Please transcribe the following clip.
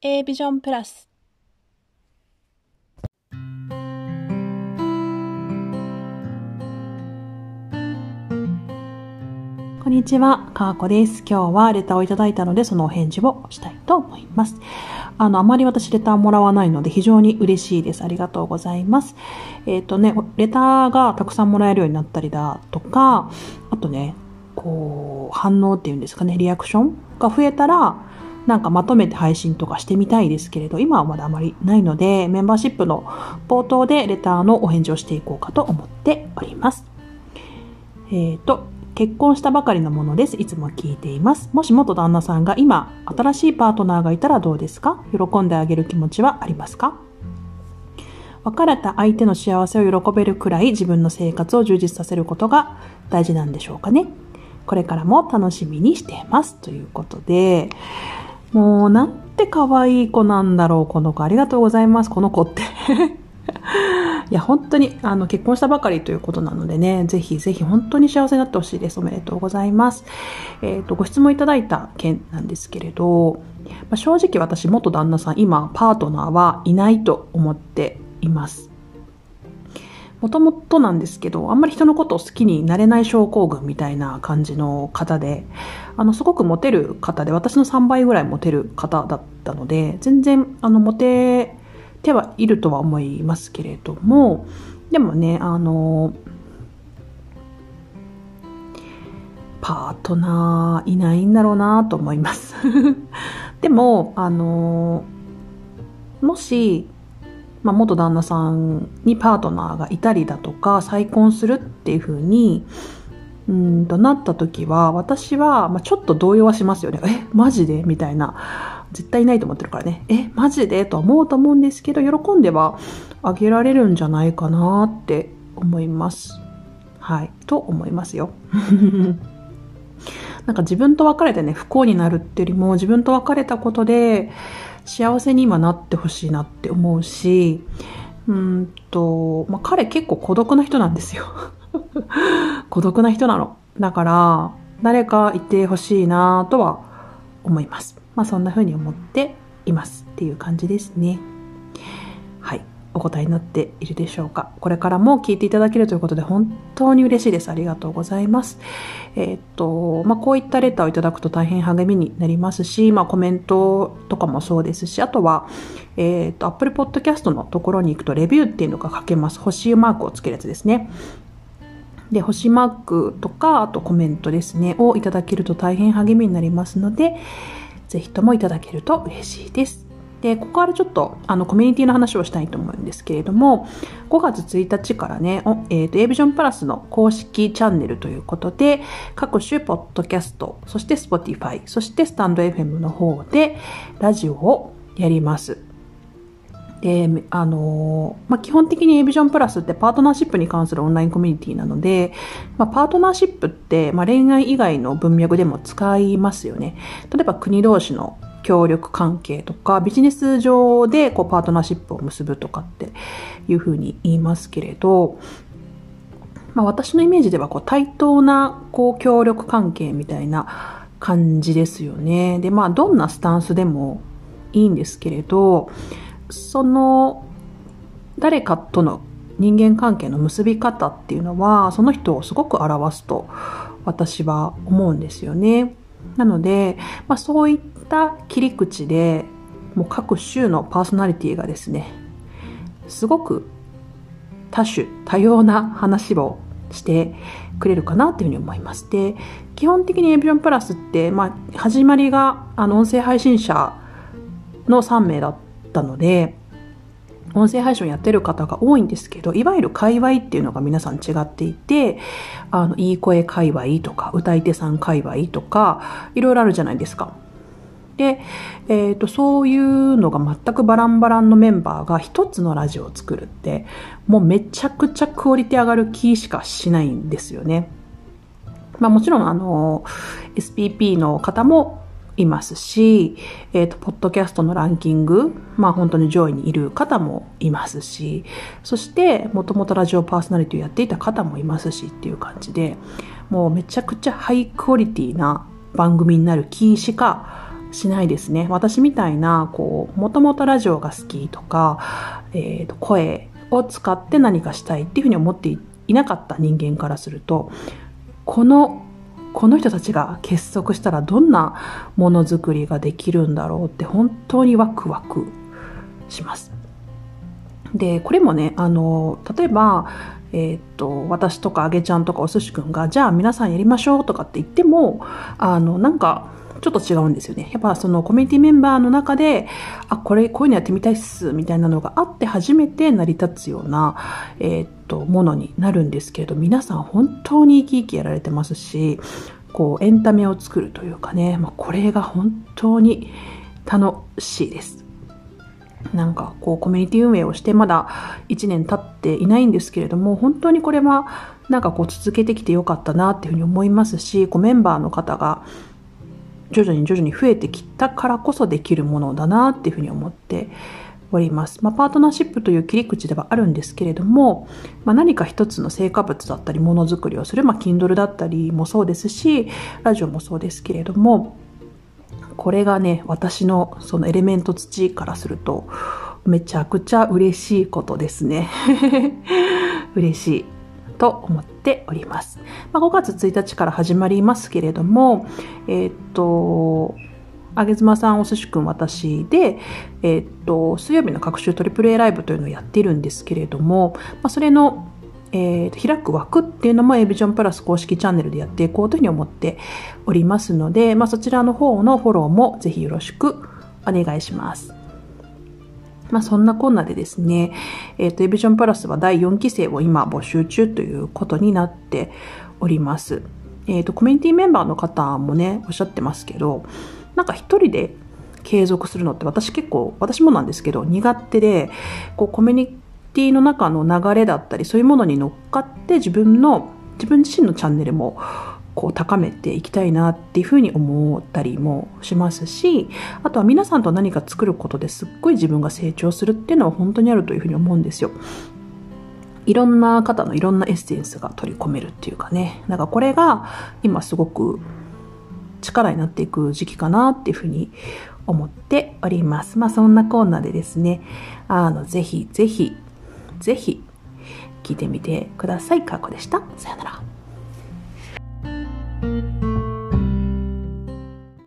A ビジョンプラスこんにちは、かーこです。今日はレターをいただいたので、そのお返事をしたいと思います。あの、あまり私レターもらわないので、非常に嬉しいです。ありがとうございます。えっ、ー、とね、レターがたくさんもらえるようになったりだとか、あとね、こう、反応っていうんですかね、リアクションが増えたら、なんかまとめて配信とかしてみたいですけれど、今はまだあまりないので、メンバーシップの冒頭でレターのお返事をしていこうかと思っております。えっ、ー、と、結婚したばかりのものです。いつも聞いています。もし元旦那さんが今、新しいパートナーがいたらどうですか？喜んであげる気持ちはありますか？別れた相手の幸せを喜べるくらい自分の生活を充実させることが大事なんでしょうかね。これからも楽しみにしています。ということで、もうなんて可愛い子なんだろう、この子。ありがとうございます、この子って。いや、本当に、あの、結婚したばかりということなのでね、ぜひぜひ本当に幸せになってほしいです。おめでとうございます。えっ、ー、と、ご質問いただいた件なんですけれど、まあ、正直私、元旦那さん、今、パートナーはいないと思っています。もともとなんですけど、あんまり人のことを好きになれない症候群みたいな感じの方で、あの、すごくモテる方で、私の3倍ぐらいモテる方だったので、全然、あの、モテてはいるとは思いますけれども、でもね、あの、パートナーいないんだろうなと思います。でも、あの、もし、まあ、元旦那さんにパートナーがいたりだとか、再婚するっていうふうに、うんとなった時は、私は、まあ、ちょっと動揺はしますよね。え、マジで？みたいな。絶対いないと思ってるからね。え、マジで？と思うと思うんですけど、喜んではあげられるんじゃないかなって思います。はい。と思いますよ。なんか自分と別れてね、不幸になるっていうよりも、自分と別れたことで、幸せに今なってほしいなって思うし、うんと、まあ、彼結構孤独な人なんですよ。孤独な人なの。だから、誰かいてほしいなとは思います。まあそんな風に思っていますっていう感じですね。お答えになっているでしょうか。これからも聞いていただけるということで本当に嬉しいです。ありがとうございます。え、っと、まあ、こういったレターをいただくと大変励みになりますし、まあ、コメントとかもそうですし、あとは、え、っと、Apple Podcast のところに行くとレビューっていうのが書けます。星マークをつけるやつですね。で、星マークとか、あとコメントですね、をいただけると大変励みになりますので、ぜひともいただけると嬉しいです。で、ここからちょっと、あの、コミュニティの話をしたいと思うんですけれども、5月1日からね、えっ、ー、と、a ビジョンプラスの公式チャンネルということで、各種ポッドキャスト、そして Spotify、そしてスタンド FM の方で、ラジオをやります。で、あの、まあ、基本的に a ビジョンプラスってパートナーシップに関するオンラインコミュニティなので、まあ、パートナーシップって、まあ、恋愛以外の文脈でも使いますよね。例えば国同士の協力関係とか、ビジネス上でこうパートナーシップを結ぶとかっていうふうに言いますけれど、まあ、私のイメージではこう対等なこう協力関係みたいな感じですよね。で、まあ、どんなスタンスでもいいんですけれど、その誰かとの人間関係の結び方っていうのはその人をすごく表すと私は思うんですよね。なので、まあ、そういった切り口でもう各種のパーソナリティがですねすごく多種多様な話をしてくれるかなというふうに思います。で基本的にエビジョンプラスって、まあ、始まりがあの音声配信者の3名だっったので、音声配信をやってる方が多いんですけど、いわゆる界隈っていうのが皆さん違っていて、あの、いい声界隈とか、歌い手さん界隈とか、いろいろあるじゃないですか。で、えっ、ー、と、そういうのが全くバランバランのメンバーが一つのラジオを作るって、もうめちゃくちゃクオリティ上がる気しかしないんですよね。まあもちろんあの、SPP の方もいますし、えっ、ー、と、ポッドキャストのランキング、まあ本当に上位にいる方もいますし、そして、もともとラジオパーソナリティをやっていた方もいますしっていう感じで、もうめちゃくちゃハイクオリティな番組になる気しかしないですね。私みたいな、こう、もともとラジオが好きとか、えー、と声を使って何かしたいっていうふうに思っていなかった人間からすると、この、この人たちが結束したらどんなものづくりができるんだろうって本当にワクワクします。で、これもね、あの、例えば、えー、っと、私とかあげちゃんとかお寿司くんが、じゃあ皆さんやりましょうとかって言っても、あの、なんか、ちょっと違うんですよね。やっぱそのコミュニティメンバーの中で、あ、これ、こういうのやってみたいっす、みたいなのがあって初めて成り立つような、えー、っと、ものになるんですけれど、皆さん本当に生き生きやられてますし、こう、エンタメを作るというかね、まあ、これが本当に楽しいです。なんかこうコミュニティ運営をしてまだ1年経っていないんですけれども本当にこれはなんかこう続けてきてよかったなっていうふうに思いますしこうメンバーの方が徐々に徐々に増えてきたからこそできるものだなっていうふうに思っております。まあ、パートナーシップという切り口ではあるんですけれども、まあ、何か一つの成果物だったりものづくりをする、まあ、Kindle だったりもそうですしラジオもそうですけれどもこれがね、私のそのエレメント土からすると、めちゃくちゃ嬉しいことですね。嬉しいと思ってております。まあ、5月1日から始まりますけれども、えー、っと、あげずまさん、おすしくん、私で、えー、っと、水曜日の各週トリプル A ライブというのをやっているんですけれども、まあ、それのえー、開く枠っていうのも a ビジョンプラス公式チャンネルでやっていこうというふうに思っておりますので、まあ、そちらの方のフォローもぜひよろしくお願いします。まあそんなこんなでですね、えっ、ー、と、エビジョンプラスは第4期生を今募集中ということになっております。えっ、ー、と、コミュニティメンバーの方もね、おっしゃってますけど、なんか一人で継続するのって私結構、私もなんですけど、苦手で、こうコミュニティの中の流れだったりそういうものに乗っかって自分の自分自身のチャンネルもこう高めていきたいなっていうふうに思ったりもしますしあとは皆さんと何か作ることですっごい自分が成長するっていうのは本当にあるというふうに思うんですよ。いろんな方のいろんなエッセンスが取り込めるっていうかね。なんかこれが今すごく力になっていく時期かなっていうふうに思っております。まあそんなコーナーでですね、あの、ぜひぜひぜひ聞いてみてください。かこでした。さよなら。